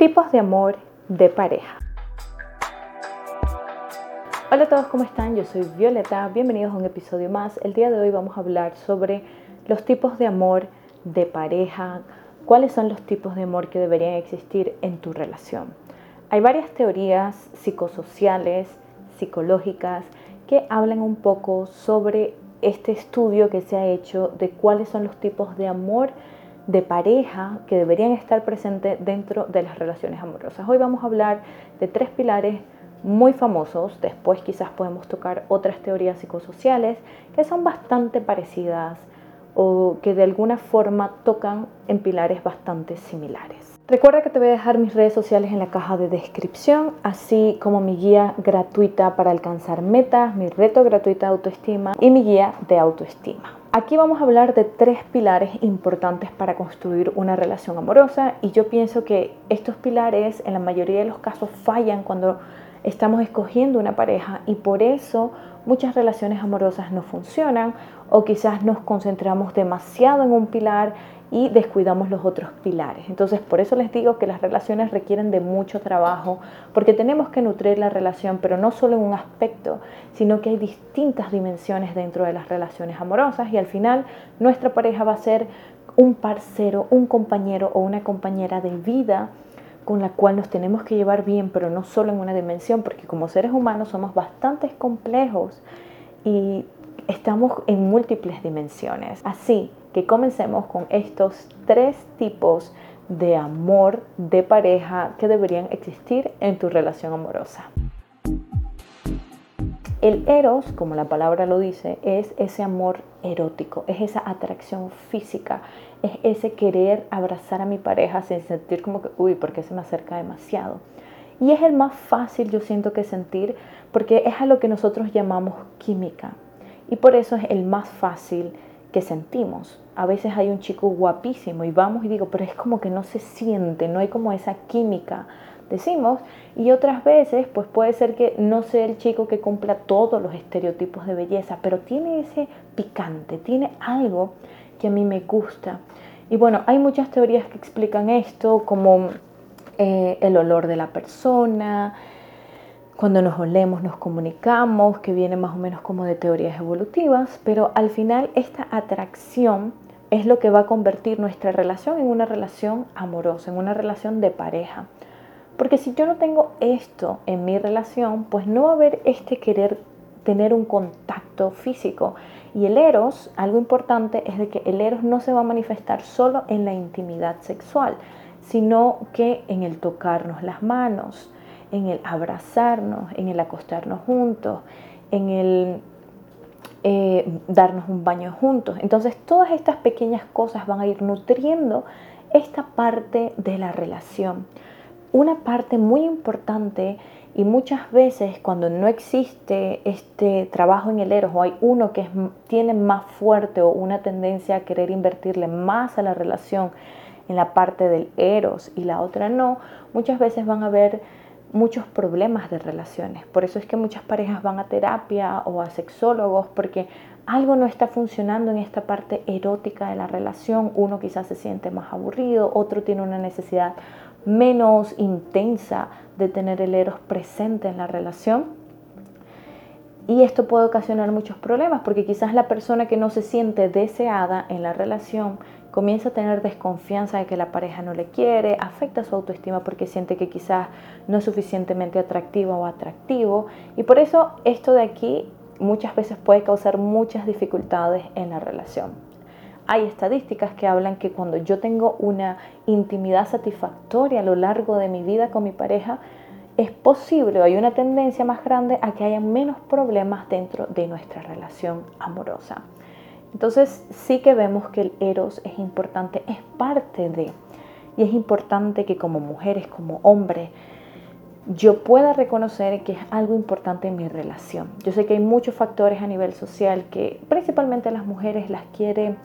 Tipos de amor de pareja. Hola a todos, ¿cómo están? Yo soy Violeta, bienvenidos a un episodio más. El día de hoy vamos a hablar sobre los tipos de amor de pareja, cuáles son los tipos de amor que deberían existir en tu relación. Hay varias teorías psicosociales, psicológicas, que hablan un poco sobre este estudio que se ha hecho de cuáles son los tipos de amor de pareja que deberían estar presentes dentro de las relaciones amorosas. Hoy vamos a hablar de tres pilares muy famosos, después quizás podemos tocar otras teorías psicosociales que son bastante parecidas o que de alguna forma tocan en pilares bastante similares. Recuerda que te voy a dejar mis redes sociales en la caja de descripción, así como mi guía gratuita para alcanzar metas, mi reto gratuito de autoestima y mi guía de autoestima. Aquí vamos a hablar de tres pilares importantes para construir una relación amorosa y yo pienso que estos pilares en la mayoría de los casos fallan cuando estamos escogiendo una pareja y por eso muchas relaciones amorosas no funcionan o quizás nos concentramos demasiado en un pilar y descuidamos los otros pilares. Entonces, por eso les digo que las relaciones requieren de mucho trabajo, porque tenemos que nutrir la relación, pero no solo en un aspecto, sino que hay distintas dimensiones dentro de las relaciones amorosas y al final nuestra pareja va a ser un parcero, un compañero o una compañera de vida con la cual nos tenemos que llevar bien, pero no solo en una dimensión, porque como seres humanos somos bastante complejos y estamos en múltiples dimensiones. Así que comencemos con estos tres tipos de amor de pareja que deberían existir en tu relación amorosa. El eros, como la palabra lo dice, es ese amor erótico, es esa atracción física, es ese querer abrazar a mi pareja sin sentir como que, uy, porque se me acerca demasiado. Y es el más fácil, yo siento que sentir, porque es a lo que nosotros llamamos química. Y por eso es el más fácil que sentimos. A veces hay un chico guapísimo y vamos y digo, pero es como que no se siente, no hay como esa química, decimos. Y otras veces, pues puede ser que no sea el chico que cumpla todos los estereotipos de belleza, pero tiene ese picante, tiene algo que a mí me gusta. Y bueno, hay muchas teorías que explican esto, como eh, el olor de la persona, cuando nos olemos nos comunicamos, que viene más o menos como de teorías evolutivas, pero al final esta atracción es lo que va a convertir nuestra relación en una relación amorosa, en una relación de pareja. Porque si yo no tengo esto en mi relación, pues no va a haber este querer tener un contacto físico. Y el eros, algo importante es de que el eros no se va a manifestar solo en la intimidad sexual, sino que en el tocarnos las manos, en el abrazarnos, en el acostarnos juntos, en el eh, darnos un baño juntos. Entonces todas estas pequeñas cosas van a ir nutriendo esta parte de la relación. Una parte muy importante y muchas veces cuando no existe este trabajo en el eros o hay uno que tiene más fuerte o una tendencia a querer invertirle más a la relación en la parte del eros y la otra no, muchas veces van a haber muchos problemas de relaciones. Por eso es que muchas parejas van a terapia o a sexólogos porque algo no está funcionando en esta parte erótica de la relación. Uno quizás se siente más aburrido, otro tiene una necesidad menos intensa de tener el eros presente en la relación. Y esto puede ocasionar muchos problemas porque quizás la persona que no se siente deseada en la relación comienza a tener desconfianza de que la pareja no le quiere, afecta su autoestima porque siente que quizás no es suficientemente atractiva o atractivo. Y por eso esto de aquí muchas veces puede causar muchas dificultades en la relación. Hay estadísticas que hablan que cuando yo tengo una intimidad satisfactoria a lo largo de mi vida con mi pareja, es posible o hay una tendencia más grande a que haya menos problemas dentro de nuestra relación amorosa. Entonces sí que vemos que el eros es importante, es parte de, y es importante que como mujeres, como hombres, yo pueda reconocer que es algo importante en mi relación. Yo sé que hay muchos factores a nivel social que principalmente las mujeres las quiere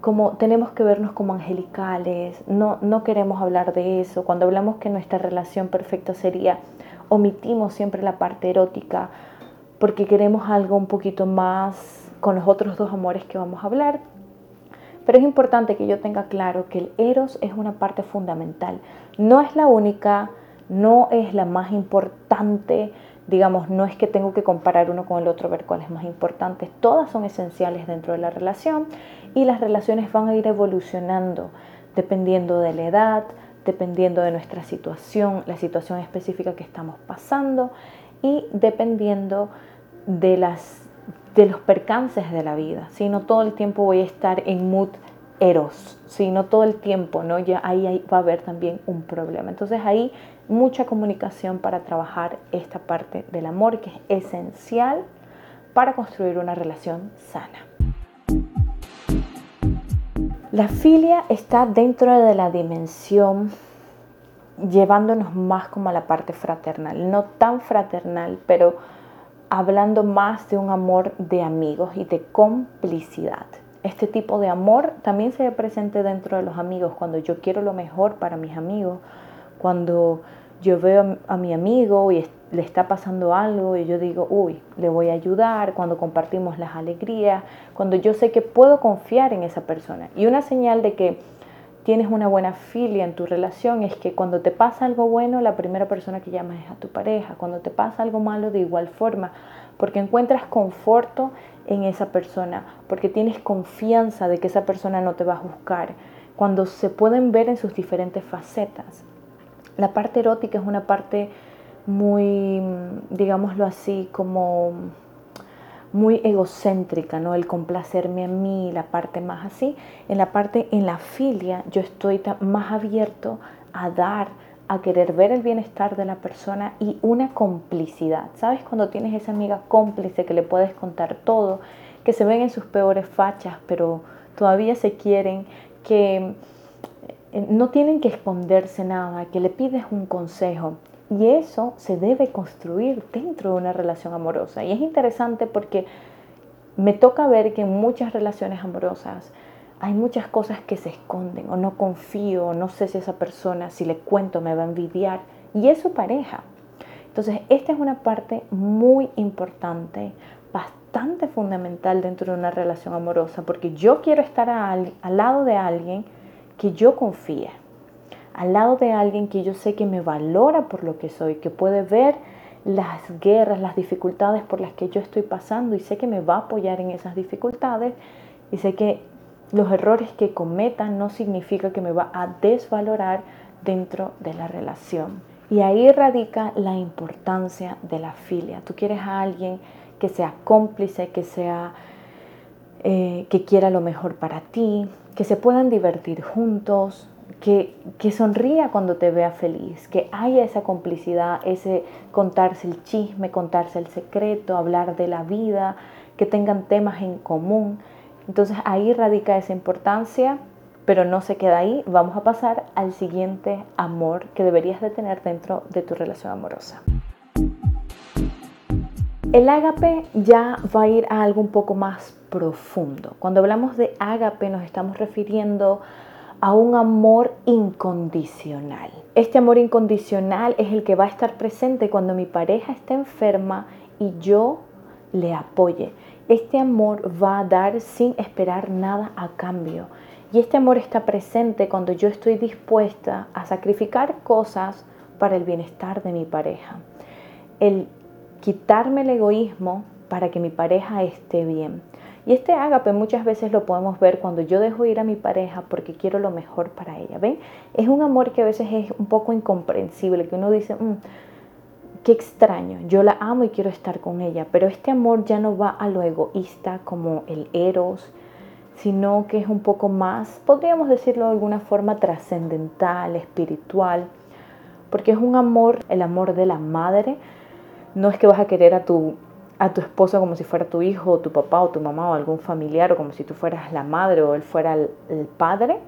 como tenemos que vernos como angelicales, no, no queremos hablar de eso. Cuando hablamos que nuestra relación perfecta sería, omitimos siempre la parte erótica porque queremos algo un poquito más con los otros dos amores que vamos a hablar. Pero es importante que yo tenga claro que el eros es una parte fundamental. No es la única, no es la más importante, digamos, no es que tengo que comparar uno con el otro, ver cuál es más importante. Todas son esenciales dentro de la relación y las relaciones van a ir evolucionando dependiendo de la edad, dependiendo de nuestra situación, la situación específica que estamos pasando y dependiendo de, las, de los percances de la vida. Si no todo el tiempo voy a estar en mood eros, si no todo el tiempo, ¿no? Ya ahí, va a haber también un problema. Entonces ahí mucha comunicación para trabajar esta parte del amor que es esencial para construir una relación sana. La filia está dentro de la dimensión llevándonos más como a la parte fraternal, no tan fraternal, pero hablando más de un amor de amigos y de complicidad. Este tipo de amor también se ve presente dentro de los amigos, cuando yo quiero lo mejor para mis amigos, cuando yo veo a mi amigo y le está pasando algo y yo digo, uy, le voy a ayudar, cuando compartimos las alegrías, cuando yo sé que puedo confiar en esa persona. Y una señal de que tienes una buena filia en tu relación es que cuando te pasa algo bueno, la primera persona que llamas es a tu pareja. Cuando te pasa algo malo, de igual forma, porque encuentras conforto en esa persona, porque tienes confianza de que esa persona no te va a juzgar. Cuando se pueden ver en sus diferentes facetas. La parte erótica es una parte muy, digámoslo así, como muy egocéntrica, ¿no? El complacerme a mí, la parte más así. En la parte, en la filia, yo estoy más abierto a dar, a querer ver el bienestar de la persona y una complicidad. ¿Sabes? Cuando tienes esa amiga cómplice que le puedes contar todo, que se ven en sus peores fachas, pero todavía se quieren, que eh, no tienen que esconderse nada, que le pides un consejo. Y eso se debe construir dentro de una relación amorosa. Y es interesante porque me toca ver que en muchas relaciones amorosas hay muchas cosas que se esconden o no confío, no sé si esa persona, si le cuento, me va a envidiar. Y es su pareja. Entonces, esta es una parte muy importante, bastante fundamental dentro de una relación amorosa, porque yo quiero estar al lado de alguien que yo confíe al lado de alguien que yo sé que me valora por lo que soy, que puede ver las guerras, las dificultades por las que yo estoy pasando y sé que me va a apoyar en esas dificultades y sé que los errores que cometan no significa que me va a desvalorar dentro de la relación. Y ahí radica la importancia de la filia. Tú quieres a alguien que sea cómplice, que sea eh, que quiera lo mejor para ti, que se puedan divertir juntos, que, sonría cuando te vea feliz, que haya esa complicidad, ese contarse el chisme, contarse el secreto, hablar de la vida, que tengan temas en común. Entonces ahí radica esa importancia, pero no se queda ahí. Vamos a pasar al siguiente amor que deberías de tener dentro de tu relación amorosa. El ágape ya va a ir a algo un poco más profundo. Cuando hablamos de ágape nos estamos refiriendo un amor incondicional. Este amor incondicional es el que va a estar presente cuando mi pareja está enferma y yo le apoye. Este amor va a dar sin esperar nada a cambio. Y este amor está presente cuando yo estoy dispuesta a sacrificar cosas para el bienestar de mi pareja. El quitarme el egoísmo para que mi pareja esté bien. Y este ágape muchas veces lo podemos ver cuando yo dejo ir a mi pareja porque quiero lo mejor para ella. ¿Ven? Es un amor que a veces es un poco incomprensible, que uno dice, mm, qué extraño, yo la amo y quiero estar con ella, pero este amor ya no va a lo egoísta como el eros, sino que es un poco más, podríamos decirlo de alguna forma, trascendental, espiritual, porque es un amor, el amor de la madre. No es que vas a querer a tu a tu esposo como si fuera tu hijo, o tu papá, o tu mamá, o algún familiar, o como si tú fueras la madre o él fuera el, padre,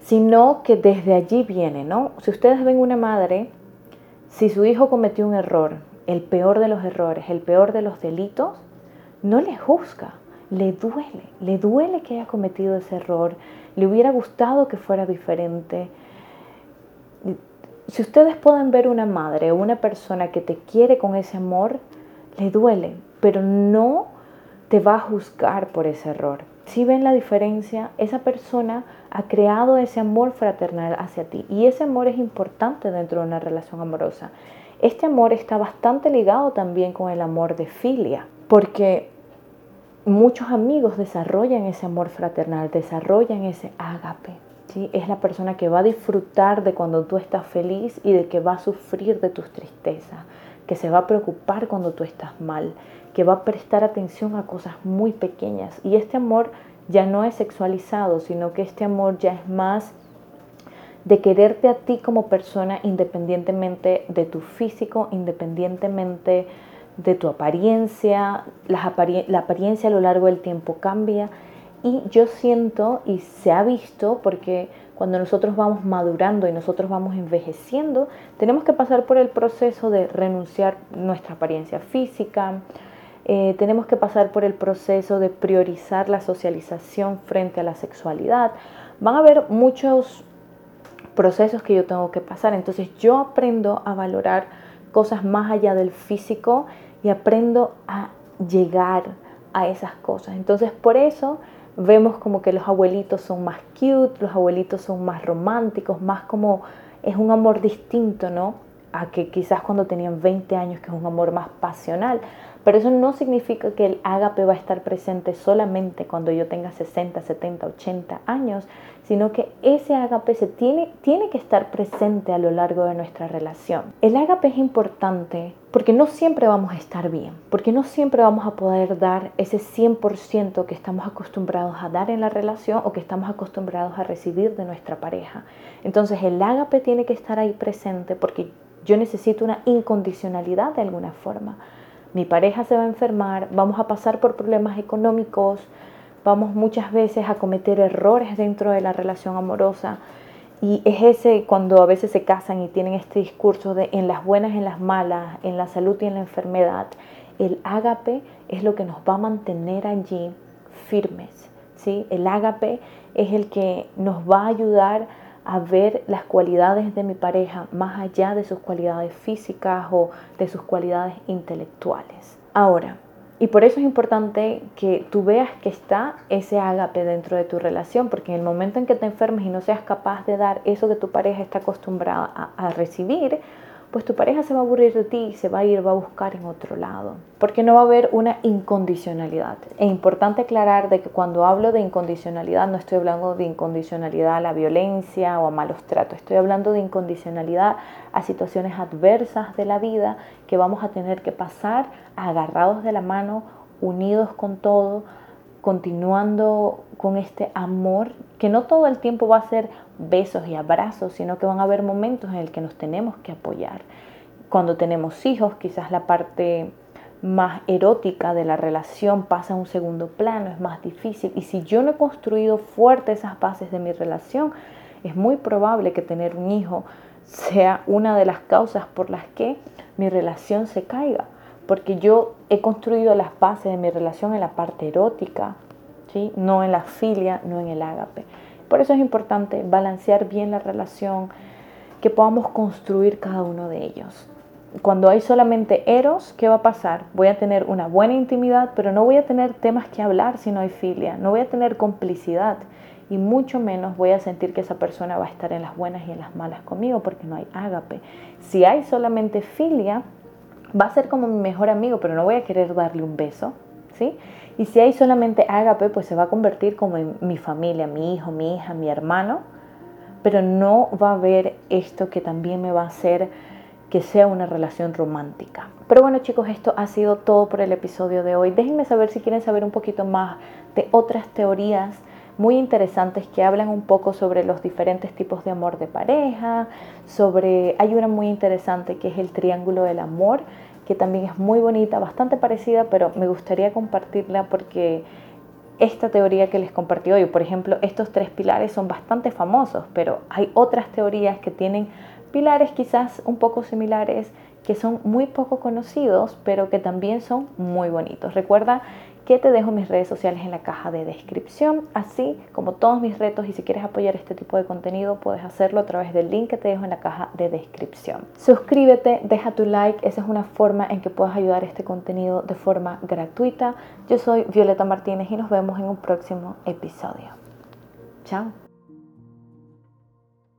sino que desde allí viene, ¿no? Si ustedes ven una madre, si su hijo cometió un error, el peor de los errores, el peor de los delitos, no le juzga, le duele, le duele que haya cometido ese error, le hubiera gustado que fuera diferente. Si ustedes pueden ver una madre o una persona que te quiere con ese amor, le duele, pero no te va a juzgar por ese error. Si ven la diferencia, esa persona ha creado ese amor fraternal hacia ti y ese amor es importante dentro de una relación amorosa. Este amor está bastante ligado también con el amor de filia, porque muchos amigos desarrollan ese amor fraternal, desarrollan ese ágape. ¿sí? Es la persona que va a disfrutar de cuando tú estás feliz y de que va a sufrir de tus tristezas, que se va a preocupar cuando tú estás mal, que va a prestar atención a cosas muy pequeñas. Y este amor ya no es sexualizado, sino que este amor ya es más de quererte a ti como persona independientemente de tu físico, independientemente de tu apariencia. La, apariencia a lo largo del tiempo cambia. Y yo siento, y se ha visto, porque cuando nosotros vamos madurando y nosotros vamos envejeciendo, tenemos que pasar por el proceso de renunciar nuestra apariencia física, eh, tenemos que pasar por el proceso de priorizar la socialización frente a la sexualidad. Van a haber muchos procesos que yo tengo que pasar, entonces yo aprendo a valorar cosas más allá del físico y aprendo a llegar a esas cosas. Entonces por eso vemos como que los abuelitos son más cute, los abuelitos son más románticos, más como es un amor distinto, ¿no? A que quizás cuando tenían 20 años, que es un amor más pasional. Pero eso no significa que el ágape va a estar presente solamente cuando yo tenga 60, 70, 80 años, sino que ese ágape se tiene, tiene que estar presente a lo largo de nuestra relación. El ágape es importante porque no siempre vamos a estar bien, porque no siempre vamos a poder dar ese 100% que estamos acostumbrados a dar en la relación o que estamos acostumbrados a recibir de nuestra pareja. Entonces el ágape tiene que estar ahí presente porque yo necesito una incondicionalidad de alguna forma mi pareja se va a enfermar, vamos a pasar por problemas económicos, vamos muchas veces a cometer errores dentro de la relación amorosa. Y es ese cuando a veces se casan y tienen este discurso de en las buenas, en las malas, en la salud y en la enfermedad. El ágape es lo que nos va a mantener allí firmes. ¿sí? El ágape es el que nos va a ayudar a ver las cualidades de mi pareja más allá de sus cualidades físicas o de sus cualidades intelectuales. Ahora, y por eso es importante que tú veas que está ese ágape dentro de tu relación, porque en el momento en que te enfermes y no seas capaz de dar eso que tu pareja está acostumbrada a, a recibir, pues tu pareja se va a aburrir de ti y se va a ir, va a buscar en otro lado. Porque no va a haber una incondicionalidad. Es importante aclarar de que cuando hablo de incondicionalidad no estoy hablando de incondicionalidad a la violencia o a malos tratos. Estoy hablando de incondicionalidad a situaciones adversas de la vida que vamos a tener que pasar agarrados de la mano, unidos con todo, continuando con este amor, que no todo el tiempo va a ser besos y abrazos, sino que van a haber momentos en el que nos tenemos que apoyar. Cuando tenemos hijos, quizás la parte más erótica de la relación pasa a un segundo plano, es más difícil. Y si yo no he construido fuerte esas bases de mi relación, es muy probable que tener un hijo sea una de las causas por las que mi relación se caiga porque yo he construido las bases de mi relación en la parte erótica, ¿sí? no en la filia, no en el ágape. Por eso es importante balancear bien la relación, que podamos construir cada uno de ellos. Cuando hay solamente eros, ¿qué va a pasar? Voy a tener una buena intimidad, pero no voy a tener temas que hablar si no hay filia, no voy a tener complicidad y mucho menos voy a sentir que esa persona va a estar en las buenas y en las malas conmigo porque no hay ágape. Si hay solamente filia, va a ser como mi mejor amigo, pero no voy a querer darle un beso, ¿sí? Y si hay solamente ágape, pues se va a convertir como mi familia, mi hijo, mi hija, mi hermano, pero no va a haber esto que también me va a hacer que sea una relación romántica. Pero bueno chicos, esto ha sido todo por el episodio de hoy. Déjenme saber si quieren saber un poquito más de otras teorías muy interesantes que hablan un poco sobre los diferentes tipos de amor de pareja, sobre, hay una muy interesante que es el triángulo del amor, que también es muy bonita, bastante parecida, pero me gustaría compartirla porque esta teoría que les compartí hoy, por ejemplo, estos tres pilares son bastante famosos, pero hay otras teorías que tienen pilares quizás un poco similares, que son muy poco conocidos, pero que también son muy bonitos. Recuerda que te dejo mis redes sociales en la caja de descripción, así como todos mis retos y si quieres apoyar este tipo de contenido puedes hacerlo a través del link que te dejo en la caja de descripción. Suscríbete, deja tu like, esa es una forma en que puedas ayudar este contenido de forma gratuita. Yo soy Violeta Martínez y nos vemos en un próximo episodio. Chao.